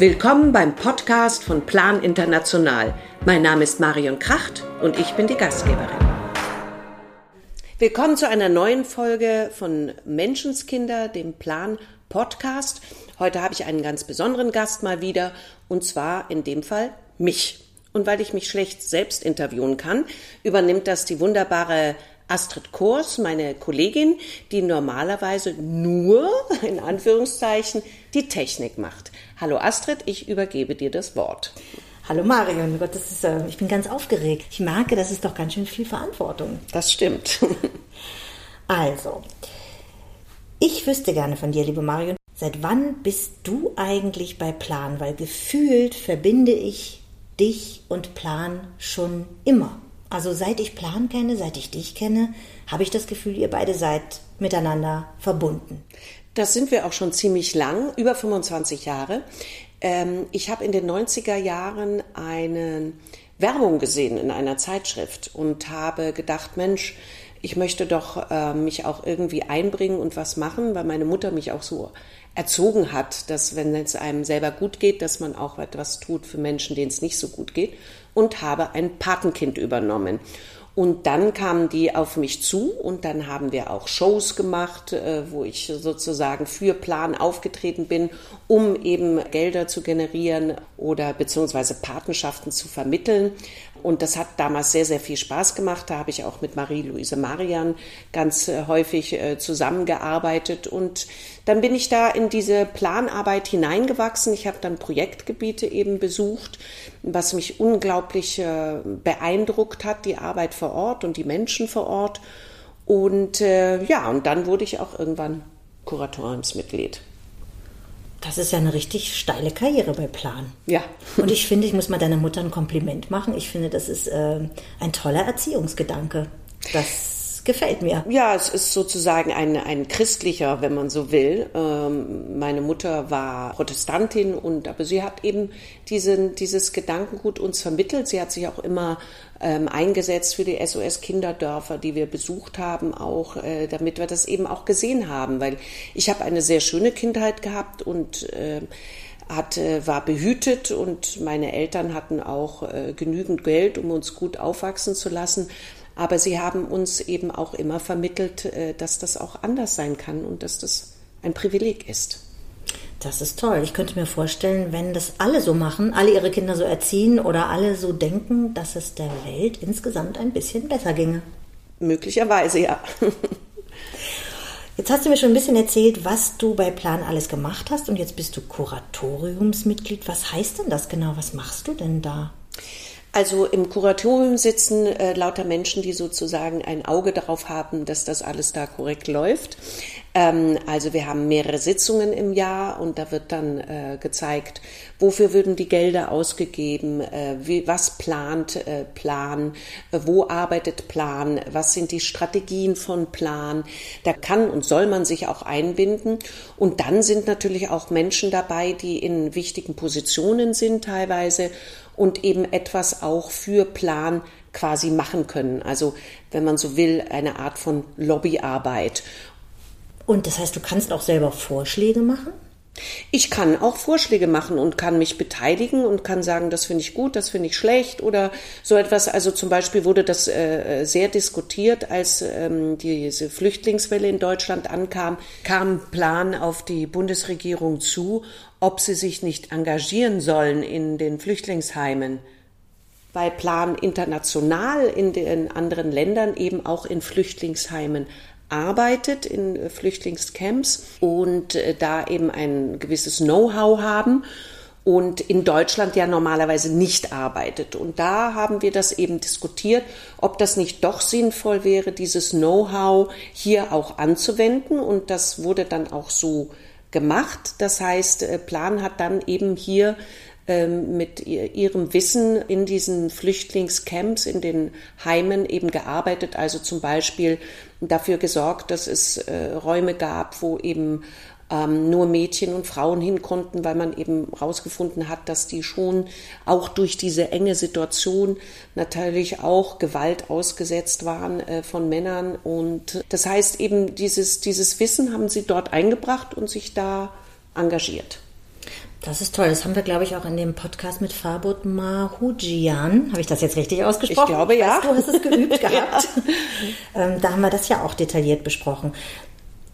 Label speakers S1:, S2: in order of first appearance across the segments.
S1: Willkommen beim Podcast von Plan International. Mein Name ist Marion Kracht und ich bin die Gastgeberin. Willkommen zu einer neuen Folge von Menschenskinder, dem Plan Podcast. Heute habe ich einen ganz besonderen Gast mal wieder und zwar in dem Fall mich. Und weil ich mich schlecht selbst interviewen kann, übernimmt das die wunderbare Astrid Kors, meine Kollegin, die normalerweise nur, in Anführungszeichen, die Technik macht. Hallo Astrid, ich übergebe dir das Wort.
S2: Hallo Marion, Gott, das ist, äh, ich bin ganz aufgeregt. Ich merke, das ist doch ganz schön viel Verantwortung.
S1: Das stimmt.
S2: also, ich wüsste gerne von dir, liebe Marion, seit wann bist du eigentlich bei Plan? Weil gefühlt verbinde ich dich und Plan schon immer. Also seit ich Plan kenne, seit ich dich kenne, habe ich das Gefühl, ihr beide seid miteinander verbunden.
S1: Das sind wir auch schon ziemlich lang, über 25 Jahre. Ähm, ich habe in den 90er Jahren eine Werbung gesehen in einer Zeitschrift und habe gedacht, Mensch, ich möchte doch äh, mich auch irgendwie einbringen und was machen, weil meine Mutter mich auch so erzogen hat, dass wenn es einem selber gut geht, dass man auch etwas tut für Menschen, denen es nicht so gut geht und habe ein Patenkind übernommen. Und dann kamen die auf mich zu und dann haben wir auch Shows gemacht, äh, wo ich sozusagen für Plan aufgetreten bin, um eben Gelder zu generieren oder beziehungsweise Patenschaften zu vermitteln. Und das hat damals sehr, sehr viel Spaß gemacht. Da habe ich auch mit Marie-Louise Marian ganz äh, häufig äh, zusammengearbeitet. Und dann bin ich da in diese Planarbeit hineingewachsen. Ich habe dann Projektgebiete eben besucht, was mich unglaublich äh, beeindruckt hat, die Arbeit vor Ort und die Menschen vor Ort. Und ja, und dann wurde ich auch irgendwann Kuratoriumsmitglied.
S2: Das ist ja eine richtig steile Karriere bei Plan.
S1: Ja.
S2: Und ich finde, ich muss mal deiner Mutter ein Kompliment machen. Ich finde, das ist äh, ein toller Erziehungsgedanke. Das gefällt mir.
S1: Ja, es ist sozusagen ein, ein christlicher, wenn man so will. Ähm, meine Mutter war Protestantin und aber sie hat eben diesen, dieses Gedankengut uns vermittelt. Sie hat sich auch immer ähm, eingesetzt für die SOS-Kinderdörfer, die wir besucht haben, auch äh, damit wir das eben auch gesehen haben, weil ich habe eine sehr schöne Kindheit gehabt und äh, hatte, war behütet und meine Eltern hatten auch äh, genügend Geld, um uns gut aufwachsen zu lassen. Aber sie haben uns eben auch immer vermittelt, äh, dass das auch anders sein kann und dass das ein Privileg ist.
S2: Das ist toll. Ich könnte mir vorstellen, wenn das alle so machen, alle ihre Kinder so erziehen oder alle so denken, dass es der Welt insgesamt ein bisschen besser ginge.
S1: Möglicherweise, ja.
S2: Jetzt hast du mir schon ein bisschen erzählt, was du bei Plan alles gemacht hast und jetzt bist du Kuratoriumsmitglied. Was heißt denn das genau? Was machst du denn da?
S1: Also im Kuratorium sitzen äh, lauter Menschen, die sozusagen ein Auge darauf haben, dass das alles da korrekt läuft. Ähm, also wir haben mehrere Sitzungen im Jahr und da wird dann äh, gezeigt, wofür würden die Gelder ausgegeben, äh, wie, was plant äh, Plan, wo arbeitet Plan, was sind die Strategien von Plan. Da kann und soll man sich auch einbinden. Und dann sind natürlich auch Menschen dabei, die in wichtigen Positionen sind teilweise und eben etwas auch für Plan quasi machen können. Also wenn man so will, eine Art von Lobbyarbeit.
S2: Und das heißt, du kannst auch selber Vorschläge machen?
S1: Ich kann auch Vorschläge machen und kann mich beteiligen und kann sagen, das finde ich gut, das finde ich schlecht oder so etwas. Also zum Beispiel wurde das äh, sehr diskutiert, als ähm, diese Flüchtlingswelle in Deutschland ankam, kam Plan auf die Bundesregierung zu, ob sie sich nicht engagieren sollen in den Flüchtlingsheimen weil Plan international in den anderen Ländern eben auch in Flüchtlingsheimen arbeitet in Flüchtlingscamps und äh, da eben ein gewisses Know-how haben und in Deutschland ja normalerweise nicht arbeitet. Und da haben wir das eben diskutiert, ob das nicht doch sinnvoll wäre, dieses Know-how hier auch anzuwenden. Und das wurde dann auch so gemacht. Das heißt, äh, Plan hat dann eben hier ähm, mit ihrem Wissen in diesen Flüchtlingscamps, in den Heimen eben gearbeitet. Also zum Beispiel dafür gesorgt, dass es äh, Räume gab, wo eben ähm, nur Mädchen und Frauen hin konnten, weil man eben herausgefunden hat, dass die schon auch durch diese enge Situation natürlich auch Gewalt ausgesetzt waren äh, von Männern. Und das heißt eben, dieses, dieses Wissen haben sie dort eingebracht und sich da engagiert.
S2: Das ist toll. Das haben wir, glaube ich, auch in dem Podcast mit Fabut Mahujian. Habe ich das jetzt richtig ausgesprochen?
S1: Ich glaube, ja.
S2: Weißt, du hast es geübt gehabt. ja. ähm, da haben wir das ja auch detailliert besprochen.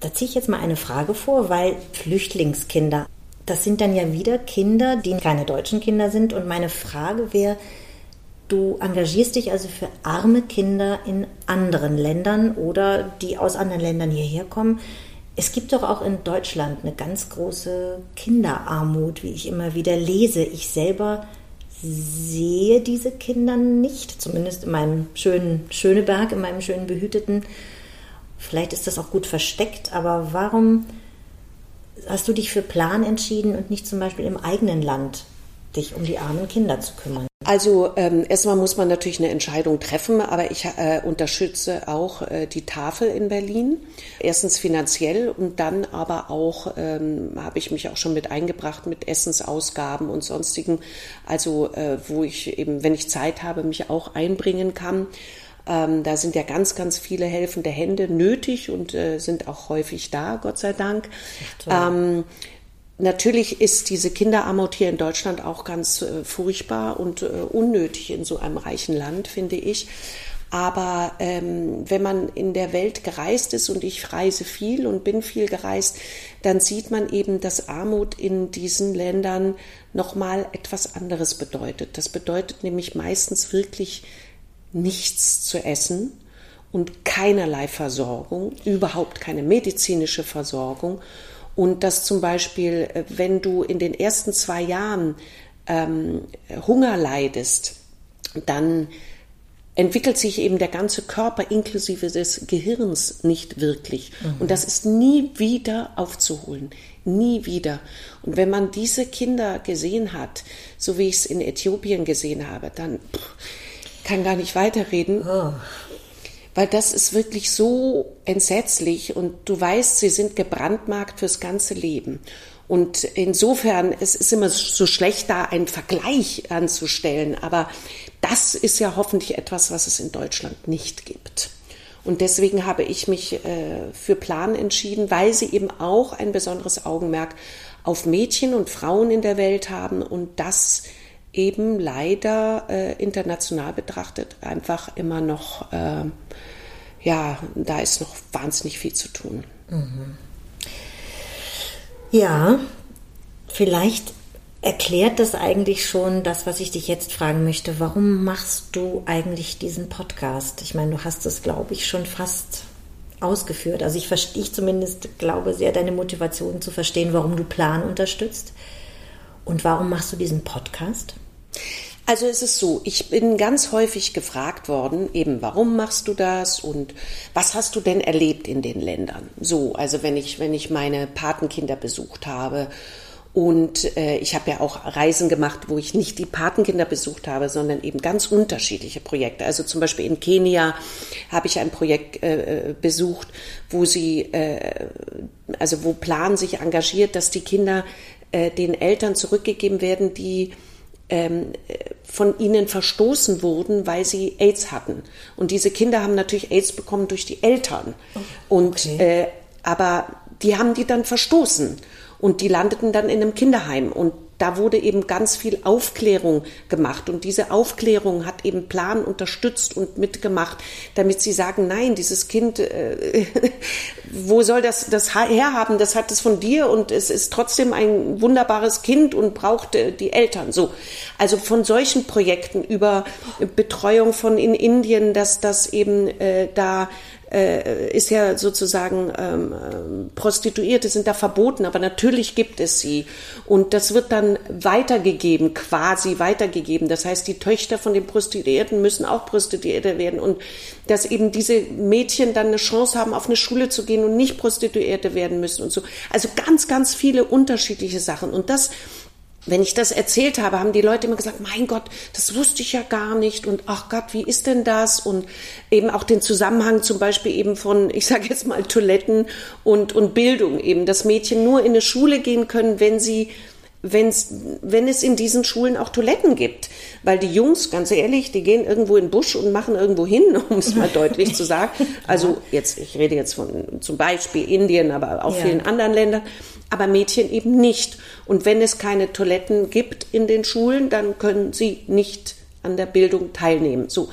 S2: Da ziehe ich jetzt mal eine Frage vor, weil Flüchtlingskinder, das sind dann ja wieder Kinder, die keine deutschen Kinder sind. Und meine Frage wäre, du engagierst dich also für arme Kinder in anderen Ländern oder die aus anderen Ländern hierher kommen. Es gibt doch auch in Deutschland eine ganz große Kinderarmut, wie ich immer wieder lese. Ich selber sehe diese Kinder nicht, zumindest in meinem schönen Schöneberg, in meinem schönen behüteten. Vielleicht ist das auch gut versteckt, aber warum hast du dich für Plan entschieden und nicht zum Beispiel im eigenen Land dich um die armen Kinder zu kümmern?
S1: Also ähm, erstmal muss man natürlich eine Entscheidung treffen, aber ich äh, unterstütze auch äh, die Tafel in Berlin. Erstens finanziell und dann aber auch ähm, habe ich mich auch schon mit eingebracht mit Essensausgaben und sonstigen, also äh, wo ich eben, wenn ich Zeit habe, mich auch einbringen kann. Ähm, da sind ja ganz, ganz viele helfende Hände nötig und äh, sind auch häufig da, Gott sei Dank. Ähm, Natürlich ist diese Kinderarmut hier in Deutschland auch ganz äh, furchtbar und äh, unnötig in so einem reichen Land, finde ich. Aber ähm, wenn man in der Welt gereist ist und ich reise viel und bin viel gereist, dann sieht man eben, dass Armut in diesen Ländern nochmal etwas anderes bedeutet. Das bedeutet nämlich meistens wirklich nichts zu essen und keinerlei Versorgung, überhaupt keine medizinische Versorgung. Und dass zum Beispiel, äh, wenn du in den ersten zwei Jahren ähm, Hunger leidest, dann entwickelt sich eben der ganze Körper inklusive des Gehirns nicht wirklich. Mhm. Und das ist nie wieder aufzuholen. Nie wieder. Und wenn man diese Kinder gesehen hat, so wie ich es in Äthiopien gesehen habe, dann pff, kann gar nicht weiterreden. Oh weil das ist wirklich so entsetzlich und du weißt, sie sind gebrandmarkt fürs ganze Leben. Und insofern, es ist immer so schlecht, da einen Vergleich anzustellen, aber das ist ja hoffentlich etwas, was es in Deutschland nicht gibt. Und deswegen habe ich mich äh, für Plan entschieden, weil sie eben auch ein besonderes Augenmerk auf Mädchen und Frauen in der Welt haben und das eben leider äh, international betrachtet einfach immer noch äh, ja, da ist noch wahnsinnig viel zu tun. Mhm.
S2: Ja, vielleicht erklärt das eigentlich schon das, was ich dich jetzt fragen möchte. Warum machst du eigentlich diesen Podcast? Ich meine, du hast es, glaube ich, schon fast ausgeführt. Also ich verstehe ich zumindest, glaube sehr, deine Motivation zu verstehen, warum du Plan unterstützt. Und warum machst du diesen Podcast?
S1: Also es ist so, ich bin ganz häufig gefragt worden, eben warum machst du das und was hast du denn erlebt in den Ländern? So, also wenn ich, wenn ich meine Patenkinder besucht habe und äh, ich habe ja auch Reisen gemacht, wo ich nicht die Patenkinder besucht habe, sondern eben ganz unterschiedliche Projekte. Also zum Beispiel in Kenia habe ich ein Projekt äh, besucht, wo sie, äh, also wo Plan sich engagiert, dass die Kinder äh, den Eltern zurückgegeben werden, die ähm, von ihnen verstoßen wurden, weil sie AIDS hatten. Und diese Kinder haben natürlich AIDS bekommen durch die Eltern. Und okay. äh, aber die haben die dann verstoßen und die landeten dann in einem Kinderheim und da wurde eben ganz viel Aufklärung gemacht und diese Aufklärung hat eben Plan unterstützt und mitgemacht, damit sie sagen, nein, dieses Kind, äh, wo soll das das herhaben? Das hat es von dir und es ist trotzdem ein wunderbares Kind und braucht äh, die Eltern. So, also von solchen Projekten über Betreuung von in Indien, dass das eben äh, da äh, ist ja sozusagen ähm, ähm, Prostituierte sind da verboten, aber natürlich gibt es sie und das wird dann weitergegeben, quasi weitergegeben. Das heißt, die Töchter von den Prostituierten müssen auch Prostituierte werden und dass eben diese Mädchen dann eine Chance haben, auf eine Schule zu gehen und nicht Prostituierte werden müssen und so. Also ganz, ganz viele unterschiedliche Sachen und das wenn ich das erzählt habe, haben die Leute immer gesagt, mein Gott, das wusste ich ja gar nicht und ach Gott, wie ist denn das? Und eben auch den Zusammenhang zum Beispiel eben von, ich sage jetzt mal, Toiletten und, und Bildung eben, dass Mädchen nur in eine Schule gehen können, wenn sie wenn's, wenn es in diesen Schulen auch Toiletten gibt. Weil die Jungs, ganz ehrlich, die gehen irgendwo in den Busch und machen irgendwo hin, um es mal deutlich zu sagen. Also jetzt, ich rede jetzt von zum Beispiel Indien, aber auch ja. vielen anderen Ländern, aber Mädchen eben nicht. Und wenn es keine Toiletten gibt in den Schulen, dann können sie nicht an der Bildung teilnehmen. So.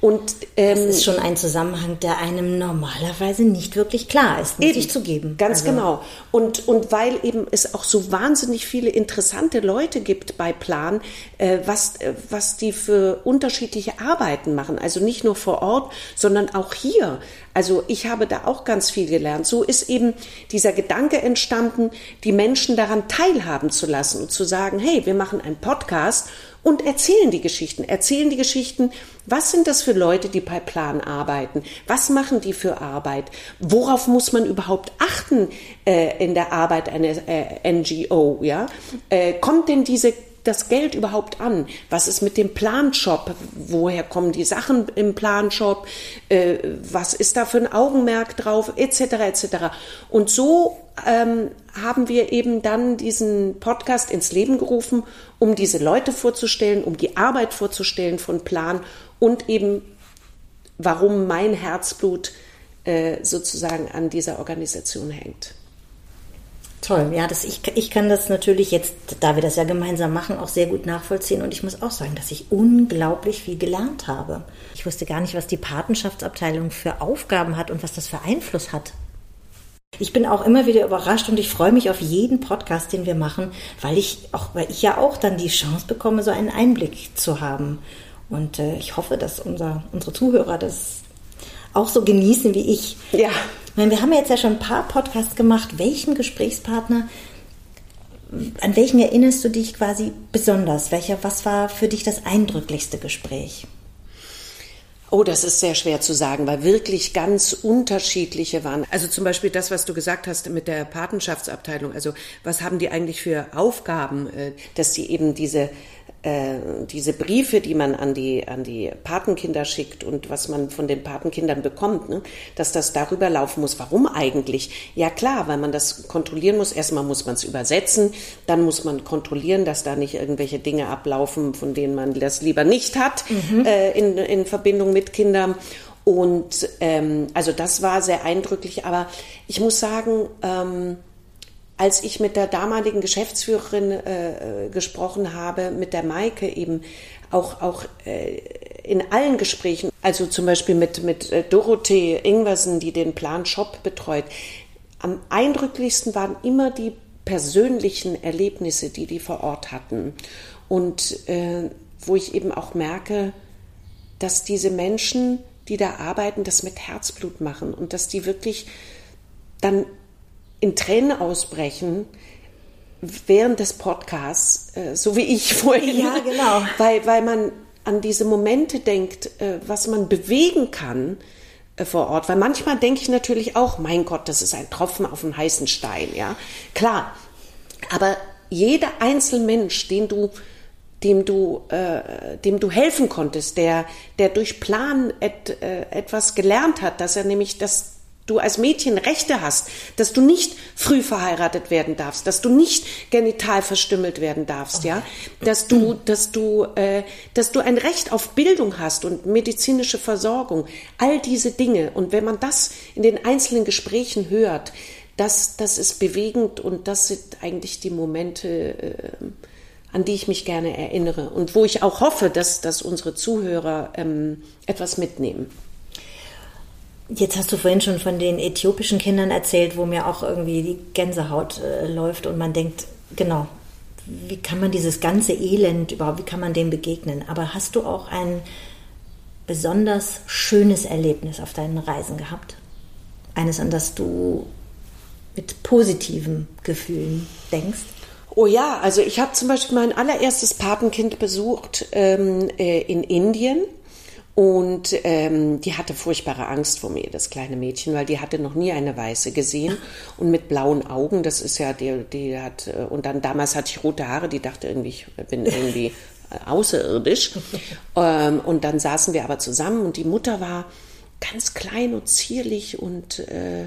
S2: Und ähm, das ist schon ein Zusammenhang, der einem normalerweise nicht wirklich klar ist, muss eben, ich zugeben.
S1: Ganz also. genau. Und, und weil eben es auch so wahnsinnig viele interessante Leute gibt bei Plan, äh, was, äh, was die für unterschiedliche Arbeiten machen. Also nicht nur vor Ort, sondern auch hier. Also ich habe da auch ganz viel gelernt. So ist eben dieser Gedanke entstanden, die Menschen daran teilhaben zu lassen und zu sagen, hey, wir machen einen Podcast und erzählen die Geschichten, erzählen die Geschichten, was sind das für Leute, die bei Plan arbeiten, was machen die für Arbeit, worauf muss man überhaupt achten äh, in der Arbeit einer äh, NGO, ja? Äh, kommt denn diese das Geld überhaupt an? Was ist mit dem Planshop? Woher kommen die Sachen im Planshop? Äh, was ist da für ein Augenmerk drauf? Etc. etc. Und so ähm, haben wir eben dann diesen Podcast ins Leben gerufen, um diese Leute vorzustellen, um die Arbeit vorzustellen von Plan und eben warum mein Herzblut äh, sozusagen an dieser Organisation hängt.
S2: Toll, ja, das, ich, ich kann das natürlich jetzt, da wir das ja gemeinsam machen, auch sehr gut nachvollziehen. Und ich muss auch sagen, dass ich unglaublich viel gelernt habe. Ich wusste gar nicht, was die Patenschaftsabteilung für Aufgaben hat und was das für Einfluss hat. Ich bin auch immer wieder überrascht und ich freue mich auf jeden Podcast, den wir machen, weil ich auch, weil ich ja auch dann die Chance bekomme, so einen Einblick zu haben. Und äh, ich hoffe, dass unser, unsere Zuhörer das auch so genießen wie ich.
S1: Ja.
S2: Meine, wir haben jetzt ja schon ein paar Podcasts gemacht. Welchen Gesprächspartner, an welchen erinnerst du dich quasi besonders? Welcher, was war für dich das eindrücklichste Gespräch?
S1: Oh, das ist sehr schwer zu sagen, weil wirklich ganz unterschiedliche waren. Also zum Beispiel das, was du gesagt hast mit der Patenschaftsabteilung. Also was haben die eigentlich für Aufgaben, äh, dass sie eben diese diese Briefe, die man an die, an die Patenkinder schickt und was man von den Patenkindern bekommt, ne, dass das darüber laufen muss. Warum eigentlich? Ja klar, weil man das kontrollieren muss. Erstmal muss man es übersetzen, dann muss man kontrollieren, dass da nicht irgendwelche Dinge ablaufen, von denen man das lieber nicht hat mhm. äh, in, in Verbindung mit Kindern. Und ähm, also das war sehr eindrücklich, aber ich muss sagen, ähm, als ich mit der damaligen Geschäftsführerin äh, äh, gesprochen habe, mit der Maike eben auch, auch äh, in allen Gesprächen, also zum Beispiel mit, mit äh, Dorothee Ingwersen, die den Plan Shop betreut, am eindrücklichsten waren immer die persönlichen Erlebnisse, die die vor Ort hatten. Und äh, wo ich eben auch merke, dass diese Menschen, die da arbeiten, das mit Herzblut machen und dass die wirklich dann in Tränen ausbrechen während des Podcasts, äh, so wie ich vorhin.
S2: Ja, genau.
S1: Weil, weil man an diese Momente denkt, äh, was man bewegen kann äh, vor Ort. Weil manchmal denke ich natürlich auch, mein Gott, das ist ein Tropfen auf einen heißen Stein, ja. Klar. Aber jeder Einzelmensch, den du dem du, äh, dem du helfen konntest, der, der durch Plan et, äh, etwas gelernt hat, dass er nämlich das du als Mädchen Rechte hast, dass du nicht früh verheiratet werden darfst, dass du nicht genital verstümmelt werden darfst, ja, dass du, dass du, äh, dass du ein Recht auf Bildung hast und medizinische Versorgung, all diese Dinge. Und wenn man das in den einzelnen Gesprächen hört, das, das ist bewegend und das sind eigentlich die Momente, äh, an die ich mich gerne erinnere und wo ich auch hoffe, dass, dass unsere Zuhörer ähm, etwas mitnehmen.
S2: Jetzt hast du vorhin schon von den äthiopischen Kindern erzählt, wo mir auch irgendwie die Gänsehaut äh, läuft und man denkt, genau, wie kann man dieses ganze Elend überhaupt, wie kann man dem begegnen? Aber hast du auch ein besonders schönes Erlebnis auf deinen Reisen gehabt? Eines, an das du mit positiven Gefühlen denkst?
S1: Oh ja, also ich habe zum Beispiel mein allererstes Patenkind besucht ähm, äh, in Indien und ähm, die hatte furchtbare Angst vor mir, das kleine Mädchen, weil die hatte noch nie eine Weiße gesehen und mit blauen Augen. Das ist ja, die, die hat, äh, und dann damals hatte ich rote Haare, die dachte irgendwie, ich bin irgendwie äh, außerirdisch. ähm, und dann saßen wir aber zusammen und die Mutter war ganz klein und zierlich und äh,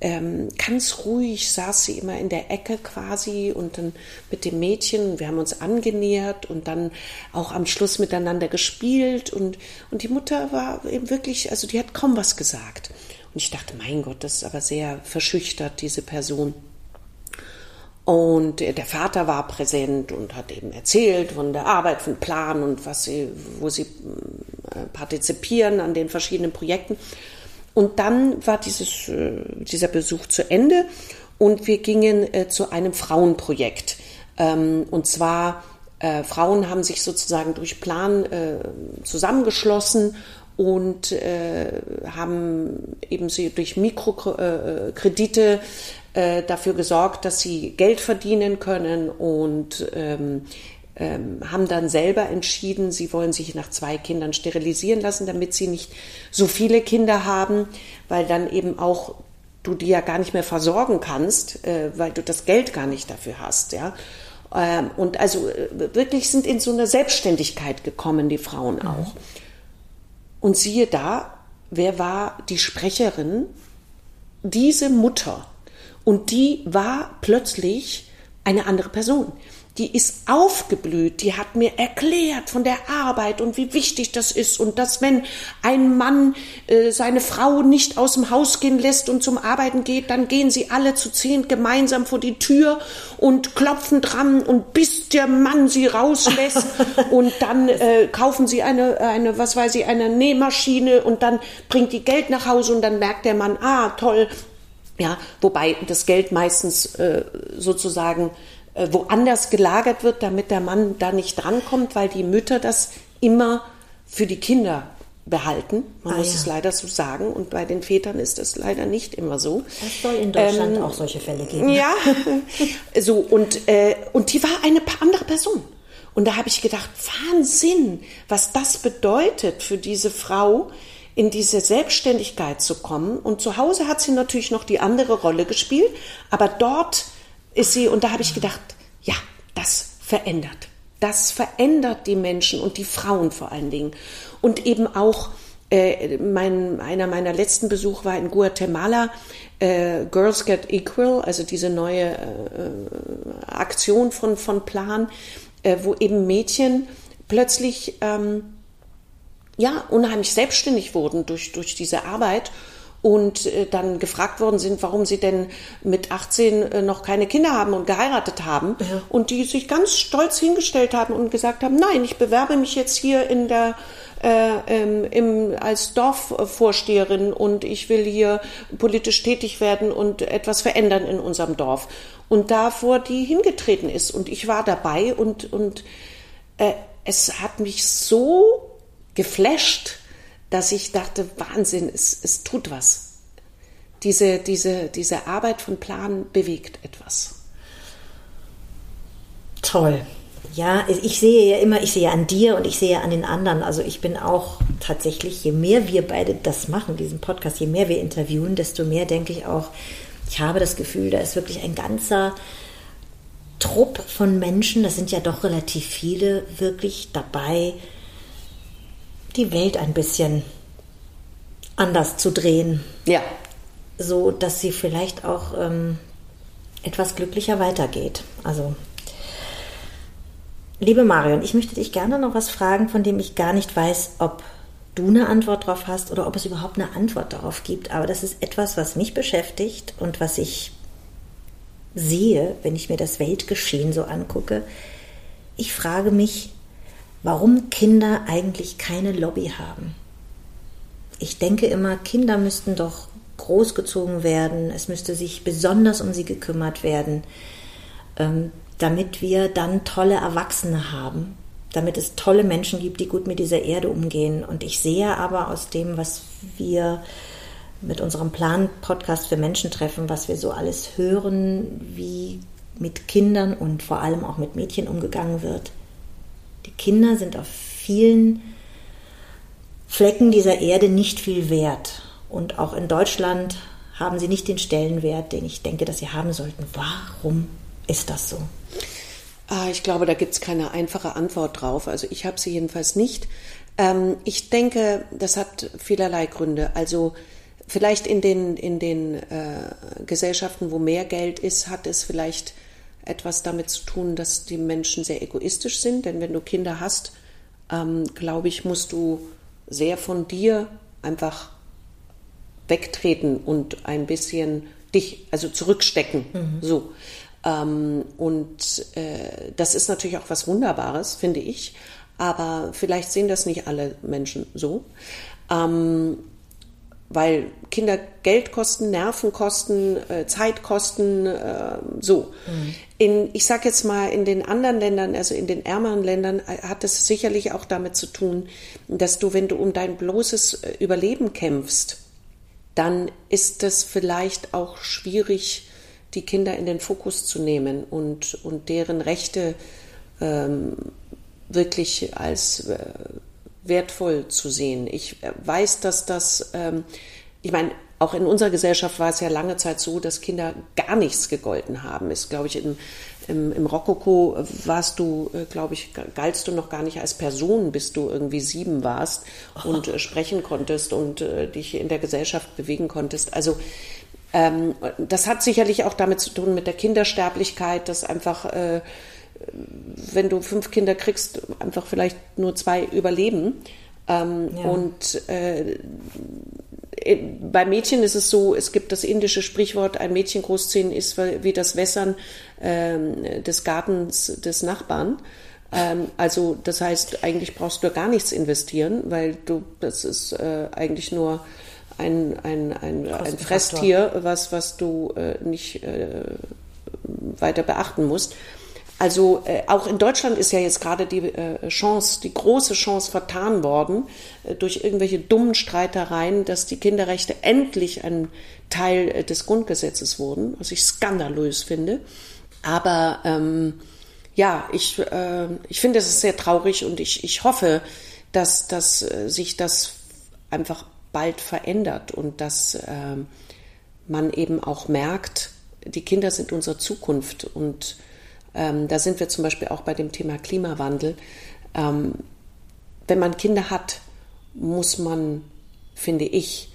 S1: ähm, ganz ruhig saß sie immer in der Ecke quasi und dann mit dem Mädchen, wir haben uns angenähert und dann auch am Schluss miteinander gespielt und, und die Mutter war eben wirklich, also die hat kaum was gesagt. Und ich dachte, mein Gott, das ist aber sehr verschüchtert, diese Person. Und der Vater war präsent und hat eben erzählt von der Arbeit, von Plan und was sie, wo sie äh, partizipieren an den verschiedenen Projekten. Und dann war dieses, äh, dieser Besuch zu Ende und wir gingen äh, zu einem Frauenprojekt. Ähm, und zwar Frauen haben sich sozusagen durch Plan zusammengeschlossen und haben eben sie durch Mikrokredite äh, dafür gesorgt, dass sie Geld verdienen können und ähm, ähm, haben dann selber entschieden, sie wollen sich nach zwei Kindern sterilisieren lassen, damit sie nicht so viele Kinder haben, weil dann eben auch du die ja gar nicht mehr versorgen kannst, äh, weil du das Geld gar nicht dafür hast, ja. Ähm, und also äh, wirklich sind in so eine Selbstständigkeit gekommen, die Frauen mhm. auch. Und siehe da, wer war die Sprecherin? Diese Mutter und die war plötzlich eine andere Person. Die ist aufgeblüht, die hat mir erklärt von der Arbeit und wie wichtig das ist und dass wenn ein Mann äh, seine Frau nicht aus dem Haus gehen lässt und zum Arbeiten geht, dann gehen sie alle zu zehn gemeinsam vor die Tür und klopfen dran und bis der Mann sie rauslässt und dann äh, kaufen sie eine, eine, was weiß ich, eine Nähmaschine und dann bringt die Geld nach Hause und dann merkt der Mann, ah toll, ja, wobei das Geld meistens äh, sozusagen woanders gelagert wird, damit der Mann da nicht drankommt, weil die Mütter das immer für die Kinder behalten. Man ah, muss ja. es leider so sagen. Und bei den Vätern ist das leider nicht immer so.
S2: Es soll in Deutschland ähm, auch solche Fälle geben.
S1: Ja, so und, äh, und die war eine andere Person. Und da habe ich gedacht, Wahnsinn, was das bedeutet für diese Frau, in diese Selbstständigkeit zu kommen. Und zu Hause hat sie natürlich noch die andere Rolle gespielt, aber dort ist sie, und da habe ich gedacht, ja, das verändert. Das verändert die Menschen und die Frauen vor allen Dingen. Und eben auch, äh, mein, einer meiner letzten Besuche war in Guatemala, äh, Girls Get Equal, also diese neue äh, Aktion von, von Plan, äh, wo eben Mädchen plötzlich ähm, ja, unheimlich selbstständig wurden durch, durch diese Arbeit und äh, dann gefragt worden sind, warum sie denn mit 18 äh, noch keine Kinder haben und geheiratet haben. Ja. Und die sich ganz stolz hingestellt haben und gesagt haben, nein, ich bewerbe mich jetzt hier in der äh, ähm, im, als Dorfvorsteherin und ich will hier politisch tätig werden und etwas verändern in unserem Dorf. Und davor die hingetreten ist und ich war dabei und, und äh, es hat mich so geflasht, dass ich dachte, Wahnsinn, es, es tut was. Diese, diese, diese Arbeit von Plan bewegt etwas.
S2: Toll. Ja, ich sehe ja immer, ich sehe an dir und ich sehe an den anderen. Also ich bin auch tatsächlich, je mehr wir beide das machen, diesen Podcast, je mehr wir interviewen, desto mehr denke ich auch, ich habe das Gefühl, da ist wirklich ein ganzer Trupp von Menschen, das sind ja doch relativ viele, wirklich dabei, die Welt ein bisschen anders zu drehen.
S1: Ja.
S2: So, dass sie vielleicht auch ähm, etwas glücklicher weitergeht. Also, liebe Marion, ich möchte dich gerne noch was fragen, von dem ich gar nicht weiß, ob du eine Antwort darauf hast oder ob es überhaupt eine Antwort darauf gibt. Aber das ist etwas, was mich beschäftigt und was ich sehe, wenn ich mir das Weltgeschehen so angucke. Ich frage mich, warum Kinder eigentlich keine Lobby haben. Ich denke immer, Kinder müssten doch großgezogen werden, es müsste sich besonders um sie gekümmert werden, ähm, damit wir dann tolle Erwachsene haben, damit es tolle Menschen gibt, die gut mit dieser Erde umgehen. Und ich sehe aber aus dem, was wir mit unserem Plan-Podcast für Menschen treffen, was wir so alles hören, wie mit Kindern und vor allem auch mit Mädchen umgegangen wird, die Kinder sind auf vielen Flecken dieser Erde nicht viel wert. Und auch in Deutschland haben sie nicht den Stellenwert, den ich denke, dass sie haben sollten. Warum ist das so?
S1: Ah, ich glaube, da gibt es keine einfache Antwort drauf. Also ich habe sie jedenfalls nicht. Ähm, ich denke, das hat vielerlei Gründe. Also vielleicht in den, in den äh, Gesellschaften, wo mehr Geld ist, hat es vielleicht etwas damit zu tun, dass die Menschen sehr egoistisch sind. Denn wenn du Kinder hast, ähm, glaube ich, musst du sehr von dir einfach wegtreten und ein bisschen dich, also zurückstecken. Mhm. So. Ähm, und äh, das ist natürlich auch was Wunderbares, finde ich. Aber vielleicht sehen das nicht alle Menschen so. Ähm, weil Kinder Geld kosten, Nerven kosten, äh, Zeit kosten, äh, so. Mhm. In, ich sage jetzt mal, in den anderen Ländern, also in den ärmeren Ländern, äh, hat es sicherlich auch damit zu tun, dass du, wenn du um dein bloßes äh, Überleben kämpfst, dann ist es vielleicht auch schwierig, die Kinder in den Fokus zu nehmen und, und deren Rechte ähm, wirklich als äh, wertvoll zu sehen. Ich weiß, dass das, ähm, ich meine, auch in unserer Gesellschaft war es ja lange Zeit so, dass Kinder gar nichts gegolten haben. Ist, glaube ich, im, im, im Rokoko warst du, äh, glaube ich, galtst du noch gar nicht als Person, bis du irgendwie sieben warst und äh, sprechen konntest und äh, dich in der Gesellschaft bewegen konntest. Also ähm, das hat sicherlich auch damit zu tun mit der Kindersterblichkeit, dass einfach äh, wenn du fünf Kinder kriegst, einfach vielleicht nur zwei überleben. Ähm, ja. Und äh, bei Mädchen ist es so, es gibt das indische Sprichwort, ein Mädchen großziehen ist wie das Wässern äh, des Gartens des Nachbarn. Ähm, also das heißt, eigentlich brauchst du gar nichts investieren, weil du, das ist äh, eigentlich nur ein, ein, ein, ein Fresstier, was, was du äh, nicht äh, weiter beachten musst. Also äh, auch in Deutschland ist ja jetzt gerade die äh, Chance, die große Chance vertan worden äh, durch irgendwelche dummen Streitereien, dass die Kinderrechte endlich ein Teil äh, des Grundgesetzes wurden, was ich skandalös finde. Aber ähm, ja, ich, äh, ich finde, es ist sehr traurig und ich, ich hoffe, dass, dass äh, sich das einfach bald verändert und dass äh, man eben auch merkt, die Kinder sind unsere Zukunft und ähm, da sind wir zum Beispiel auch bei dem Thema Klimawandel. Ähm, wenn man Kinder hat, muss man, finde ich,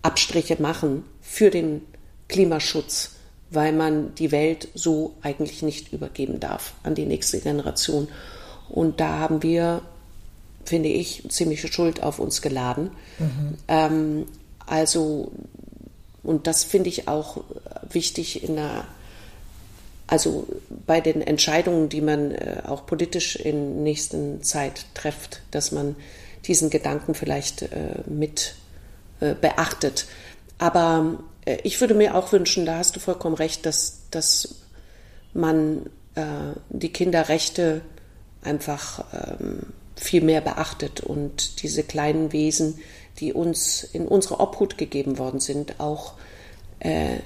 S1: Abstriche machen für den Klimaschutz, weil man die Welt so eigentlich nicht übergeben darf an die nächste Generation. Und da haben wir, finde ich, ziemliche Schuld auf uns geladen. Mhm. Ähm, also, und das finde ich auch wichtig in der also bei den Entscheidungen, die man äh, auch politisch in nächsten Zeit trifft, dass man diesen Gedanken vielleicht äh, mit äh, beachtet. Aber ich würde mir auch wünschen, da hast du vollkommen recht, dass, dass man die Kinderrechte einfach ähm, viel mehr beachtet und diese kleinen Wesen, die uns in unsere Obhut gegeben worden sind, auch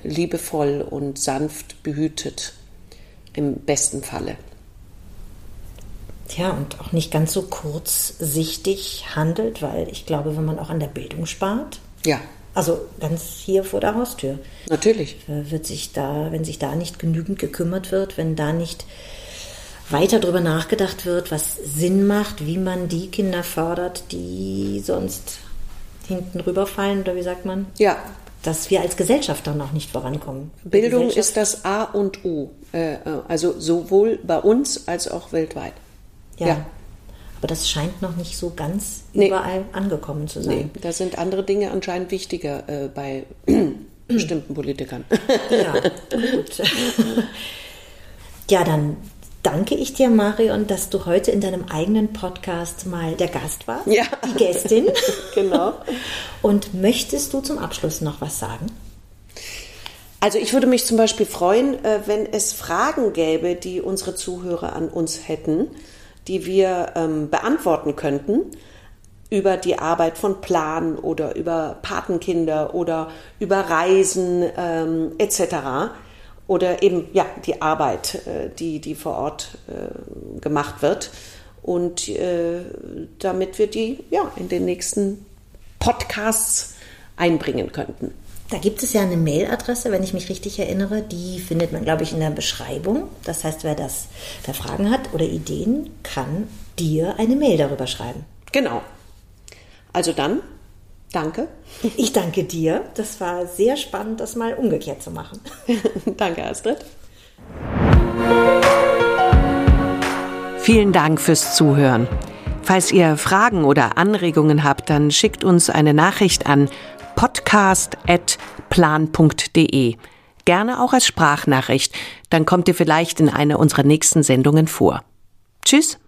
S1: liebevoll und sanft behütet im besten Falle.
S2: Tja, und auch nicht ganz so kurzsichtig handelt, weil ich glaube, wenn man auch an der Bildung spart.
S1: Ja.
S2: Also ganz hier vor der Haustür.
S1: Natürlich.
S2: Äh, wird sich da, wenn sich da nicht genügend gekümmert wird, wenn da nicht weiter darüber nachgedacht wird, was Sinn macht, wie man die Kinder fördert, die sonst hinten rüberfallen, oder wie sagt man?
S1: Ja,
S2: dass wir als Gesellschaft dann auch nicht vorankommen.
S1: Bildung ist das A und O, äh, also sowohl bei uns als auch weltweit.
S2: Ja. ja. Aber das scheint noch nicht so ganz nee. überall angekommen zu sein.
S1: Nee, da sind andere Dinge anscheinend wichtiger äh, bei bestimmten Politikern.
S2: Ja, gut. Ja, dann danke ich dir, Marion, dass du heute in deinem eigenen Podcast mal der Gast warst.
S1: Ja.
S2: Die Gästin.
S1: genau.
S2: Und möchtest du zum Abschluss noch was sagen?
S1: Also ich würde mich zum Beispiel freuen, äh, wenn es Fragen gäbe, die unsere Zuhörer an uns hätten, die wir ähm, beantworten könnten über die Arbeit von Plan oder über Patenkinder oder über Reisen ähm, etc oder eben ja die Arbeit, äh, die, die vor Ort äh, gemacht wird. Und äh, damit wir die ja in den nächsten Podcasts einbringen könnten.
S2: Da gibt es ja eine Mailadresse, wenn ich mich richtig erinnere, die findet man, glaube ich, in der Beschreibung. Das heißt, wer das wer Fragen hat oder Ideen, kann dir eine Mail darüber schreiben.
S1: Genau. Also dann
S3: Danke.
S2: Ich danke dir. Das war sehr spannend, das mal umgekehrt zu machen.
S3: danke, Astrid.
S1: Vielen Dank fürs Zuhören. Falls ihr Fragen oder Anregungen habt, dann schickt uns eine Nachricht an podcast.plan.de. Gerne auch als Sprachnachricht, dann kommt ihr vielleicht in einer unserer nächsten Sendungen vor. Tschüss.